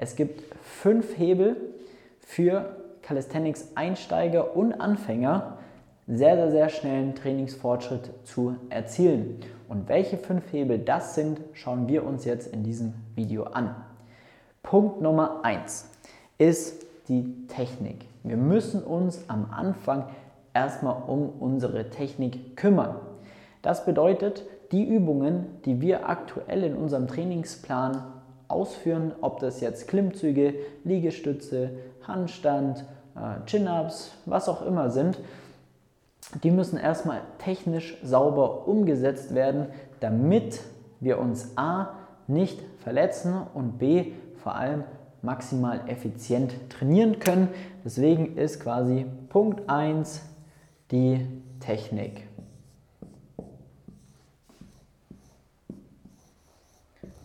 Es gibt fünf Hebel für Calisthenics-Einsteiger und Anfänger, sehr, sehr, sehr schnellen Trainingsfortschritt zu erzielen. Und welche fünf Hebel das sind, schauen wir uns jetzt in diesem Video an. Punkt Nummer eins ist die Technik. Wir müssen uns am Anfang erstmal um unsere Technik kümmern. Das bedeutet, die Übungen, die wir aktuell in unserem Trainingsplan ausführen, ob das jetzt Klimmzüge, Liegestütze, Handstand, äh, Chin-ups, was auch immer sind, die müssen erstmal technisch sauber umgesetzt werden, damit wir uns A nicht verletzen und B vor allem maximal effizient trainieren können. Deswegen ist quasi Punkt 1 die Technik.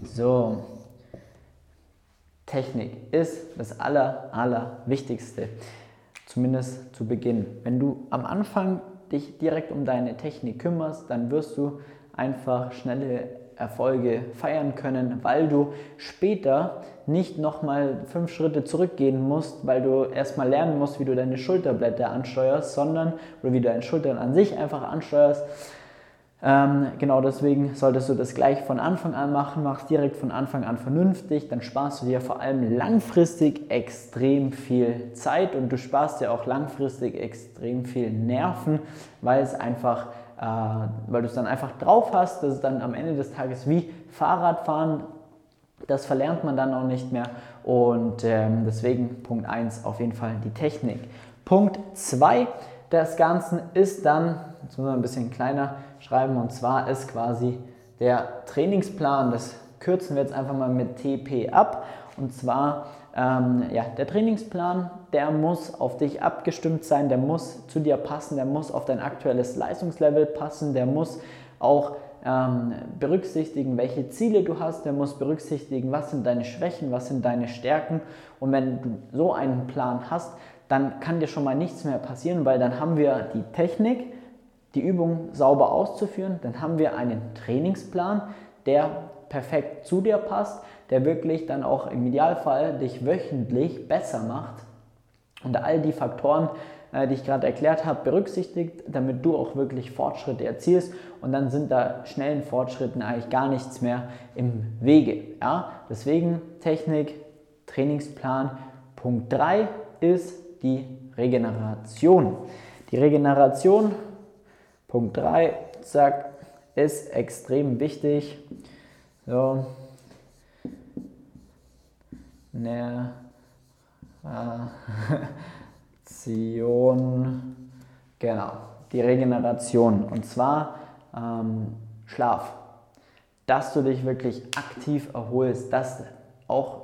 So, Technik ist das aller, aller zumindest zu Beginn. Wenn du am Anfang dich direkt um deine Technik kümmerst, dann wirst du einfach schnelle Erfolge feiern können, weil du später nicht nochmal fünf Schritte zurückgehen musst, weil du erstmal lernen musst, wie du deine Schulterblätter ansteuerst, sondern oder wie du deine Schultern an sich einfach ansteuerst. Ähm, genau deswegen solltest du das gleich von Anfang an machen, machst direkt von Anfang an vernünftig, dann sparst du dir vor allem langfristig extrem viel Zeit und du sparst dir auch langfristig extrem viel Nerven, weil es einfach äh, weil du es dann einfach drauf hast, das ist dann am Ende des Tages wie Fahrradfahren, das verlernt man dann auch nicht mehr. Und ähm, deswegen Punkt 1 auf jeden Fall die Technik. Punkt 2 des Ganzen ist dann, jetzt müssen wir ein bisschen kleiner schreiben, und zwar ist quasi der Trainingsplan, das kürzen wir jetzt einfach mal mit TP ab, und zwar ähm, ja, der Trainingsplan, der muss auf dich abgestimmt sein, der muss zu dir passen, der muss auf dein aktuelles Leistungslevel passen, der muss auch ähm, berücksichtigen, welche Ziele du hast, der muss berücksichtigen, was sind deine Schwächen, was sind deine Stärken. Und wenn du so einen Plan hast, dann kann dir schon mal nichts mehr passieren, weil dann haben wir die Technik, die Übung sauber auszuführen, dann haben wir einen Trainingsplan, der perfekt zu dir passt, der wirklich dann auch im Idealfall dich wöchentlich besser macht und all die Faktoren, äh, die ich gerade erklärt habe, berücksichtigt, damit du auch wirklich Fortschritte erzielst und dann sind da schnellen Fortschritten eigentlich gar nichts mehr im Wege. Ja? Deswegen Technik, Trainingsplan. Punkt 3 ist die Regeneration. Die Regeneration, Punkt 3, zack, ist extrem wichtig. So. Regeneration, genau, die Regeneration. Und zwar ähm, Schlaf. Dass du dich wirklich aktiv erholst, dass auch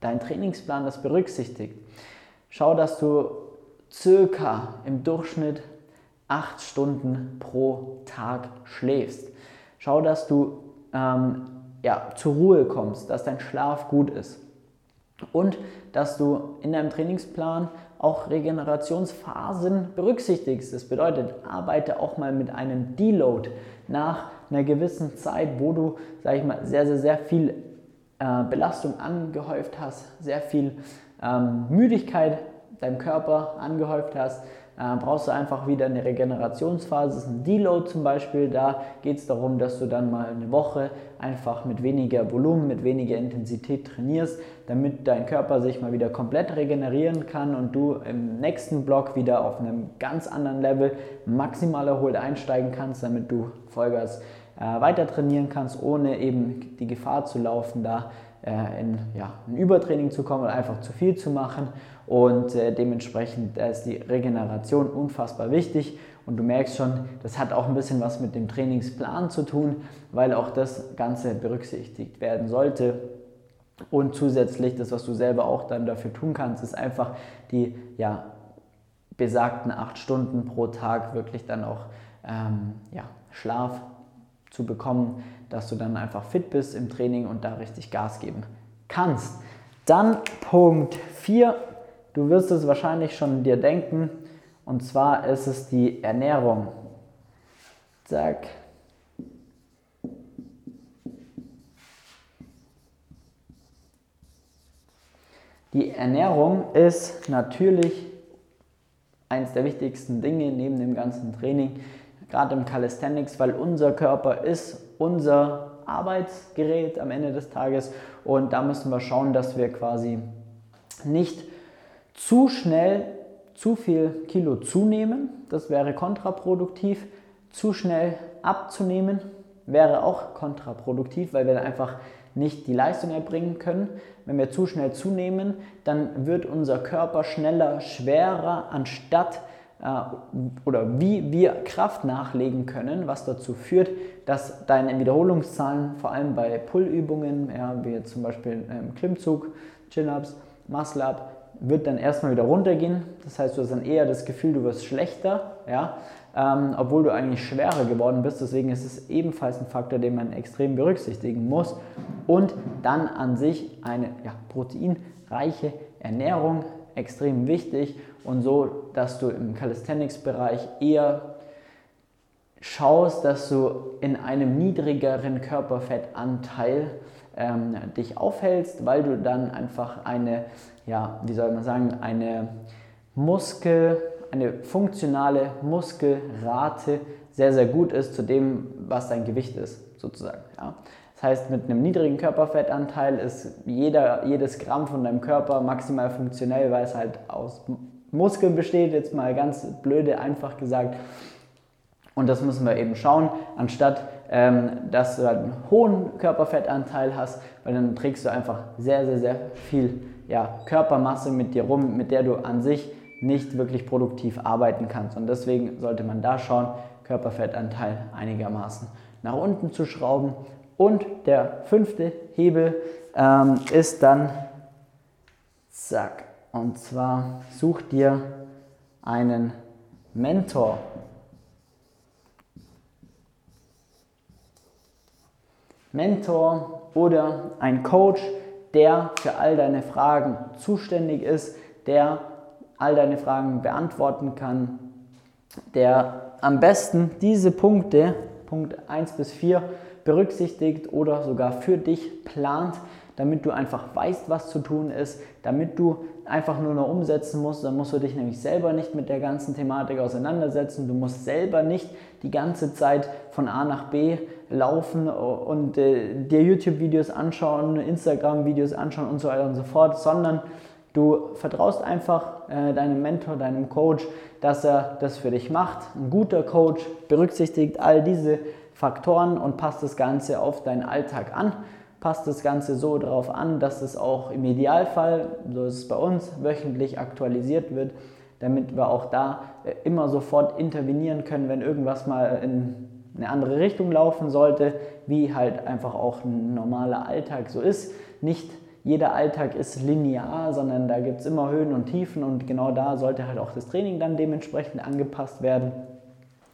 dein Trainingsplan das berücksichtigt. Schau, dass du circa im Durchschnitt acht Stunden pro Tag schläfst. Schau, dass du ähm, ja, zur Ruhe kommst, dass dein Schlaf gut ist und dass du in deinem Trainingsplan auch Regenerationsphasen berücksichtigst. Das bedeutet, arbeite auch mal mit einem Deload nach einer gewissen Zeit, wo du, sag ich mal, sehr, sehr, sehr viel äh, Belastung angehäuft hast, sehr viel ähm, Müdigkeit deinem Körper angehäuft hast, äh, brauchst du einfach wieder eine Regenerationsphase. Das ist ein Deload zum Beispiel. Da geht es darum, dass du dann mal eine Woche einfach mit weniger Volumen, mit weniger Intensität trainierst, damit dein Körper sich mal wieder komplett regenerieren kann und du im nächsten Block wieder auf einem ganz anderen Level maximal erholt einsteigen kannst, damit du Vollgas äh, weiter trainieren kannst, ohne eben die Gefahr zu laufen, da in ja, ein Übertraining zu kommen oder einfach zu viel zu machen. Und äh, dementsprechend ist die Regeneration unfassbar wichtig. Und du merkst schon, das hat auch ein bisschen was mit dem Trainingsplan zu tun, weil auch das Ganze berücksichtigt werden sollte. Und zusätzlich, das, was du selber auch dann dafür tun kannst, ist einfach die ja, besagten acht Stunden pro Tag wirklich dann auch ähm, ja, Schlaf zu bekommen, dass du dann einfach fit bist im Training und da richtig Gas geben kannst. Dann Punkt 4, du wirst es wahrscheinlich schon dir denken, und zwar ist es die Ernährung. Zack. Die Ernährung ist natürlich eines der wichtigsten Dinge neben dem ganzen Training, gerade im Calisthenics, weil unser Körper ist unser Arbeitsgerät am Ende des Tages. Und da müssen wir schauen, dass wir quasi nicht zu schnell zu viel Kilo zunehmen, das wäre kontraproduktiv, zu schnell abzunehmen wäre auch kontraproduktiv, weil wir dann einfach nicht die Leistung erbringen können. Wenn wir zu schnell zunehmen, dann wird unser Körper schneller, schwerer, anstatt oder wie wir Kraft nachlegen können, was dazu führt, dass deine Wiederholungszahlen, vor allem bei Pullübungen, ja, wie zum Beispiel ähm, Klimmzug, Chin-Ups, Muscle-Up, wird dann erstmal wieder runtergehen. Das heißt, du hast dann eher das Gefühl, du wirst schlechter, ja, ähm, obwohl du eigentlich schwerer geworden bist. Deswegen ist es ebenfalls ein Faktor, den man extrem berücksichtigen muss. Und dann an sich eine ja, proteinreiche Ernährung, extrem wichtig und so, dass du im Calisthenics-Bereich eher schaust, dass du in einem niedrigeren Körperfettanteil ähm, dich aufhältst, weil du dann einfach eine, ja, wie soll man sagen, eine Muskel, eine funktionale Muskelrate sehr, sehr gut ist zu dem, was dein Gewicht ist, sozusagen. Ja. Das heißt, mit einem niedrigen Körperfettanteil ist jeder, jedes Gramm von deinem Körper maximal funktionell, weil es halt aus Muskeln besteht, jetzt mal ganz blöde, einfach gesagt. Und das müssen wir eben schauen, anstatt ähm, dass du halt einen hohen Körperfettanteil hast, weil dann trägst du einfach sehr, sehr, sehr viel ja, Körpermasse mit dir rum, mit der du an sich nicht wirklich produktiv arbeiten kannst. Und deswegen sollte man da schauen, Körperfettanteil einigermaßen nach unten zu schrauben. Und der fünfte Hebel ähm, ist dann, zack, und zwar such dir einen Mentor. Mentor oder ein Coach, der für all deine Fragen zuständig ist, der all deine Fragen beantworten kann, der am besten diese Punkte, Punkt 1 bis 4, berücksichtigt oder sogar für dich plant, damit du einfach weißt, was zu tun ist, damit du einfach nur noch umsetzen musst. Dann musst du dich nämlich selber nicht mit der ganzen Thematik auseinandersetzen. Du musst selber nicht die ganze Zeit von A nach B laufen und äh, dir YouTube-Videos anschauen, Instagram-Videos anschauen und so weiter und so fort, sondern Du vertraust einfach äh, deinem Mentor, deinem Coach, dass er das für dich macht. Ein guter Coach berücksichtigt all diese Faktoren und passt das Ganze auf deinen Alltag an. Passt das Ganze so darauf an, dass es auch im Idealfall, so ist es bei uns, wöchentlich aktualisiert wird, damit wir auch da äh, immer sofort intervenieren können, wenn irgendwas mal in eine andere Richtung laufen sollte, wie halt einfach auch ein normaler Alltag so ist. Nicht jeder Alltag ist linear, sondern da gibt es immer Höhen und Tiefen und genau da sollte halt auch das Training dann dementsprechend angepasst werden.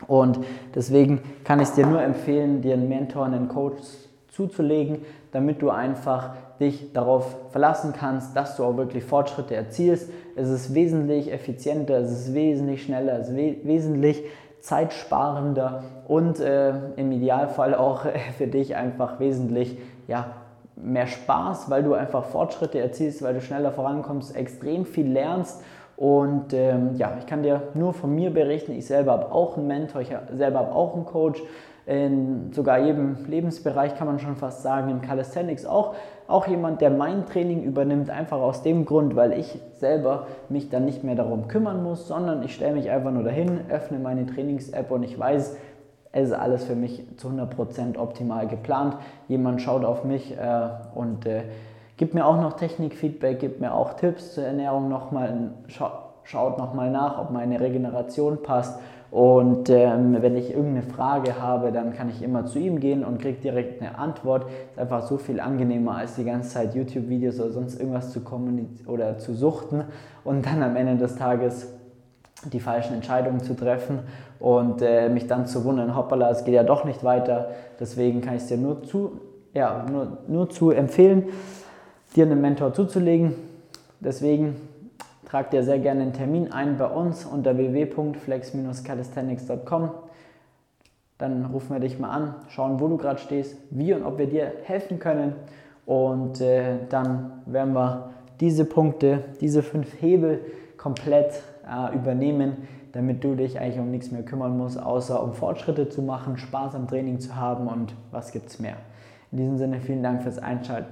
Und deswegen kann ich es dir nur empfehlen, dir einen Mentor, einen Coach zuzulegen, damit du einfach dich darauf verlassen kannst, dass du auch wirklich Fortschritte erzielst. Es ist wesentlich effizienter, es ist wesentlich schneller, es ist we wesentlich zeitsparender und äh, im Idealfall auch für dich einfach wesentlich ja, mehr Spaß, weil du einfach Fortschritte erzielst, weil du schneller vorankommst, extrem viel lernst. Und ähm, ja, ich kann dir nur von mir berichten, ich selber habe auch einen Mentor, ich selber habe auch einen Coach. In sogar jedem Lebensbereich kann man schon fast sagen, im Calisthenics auch, auch jemand, der mein Training übernimmt, einfach aus dem Grund, weil ich selber mich dann nicht mehr darum kümmern muss, sondern ich stelle mich einfach nur dahin, öffne meine Trainings-App und ich weiß, es ist alles für mich zu 100% optimal geplant. Jemand schaut auf mich äh, und äh, gibt mir auch noch Technikfeedback, gibt mir auch Tipps zur Ernährung nochmal, scha schaut nochmal nach, ob meine Regeneration passt. Und ähm, wenn ich irgendeine Frage habe, dann kann ich immer zu ihm gehen und kriege direkt eine Antwort. Ist einfach so viel angenehmer, als die ganze Zeit YouTube-Videos oder sonst irgendwas zu kommunizieren oder zu suchten und dann am Ende des Tages die falschen Entscheidungen zu treffen und äh, mich dann zu wundern, hoppala, es geht ja doch nicht weiter. Deswegen kann ich es dir nur zu, ja, nur, nur zu empfehlen, dir einen Mentor zuzulegen. Deswegen trag dir sehr gerne einen Termin ein bei uns unter www.flex-calisthenics.com. Dann rufen wir dich mal an, schauen, wo du gerade stehst, wie und ob wir dir helfen können. Und äh, dann werden wir diese Punkte, diese fünf Hebel komplett äh, übernehmen, damit du dich eigentlich um nichts mehr kümmern musst, außer um Fortschritte zu machen, Spaß am Training zu haben und was gibt es mehr. In diesem Sinne vielen Dank fürs Einschalten.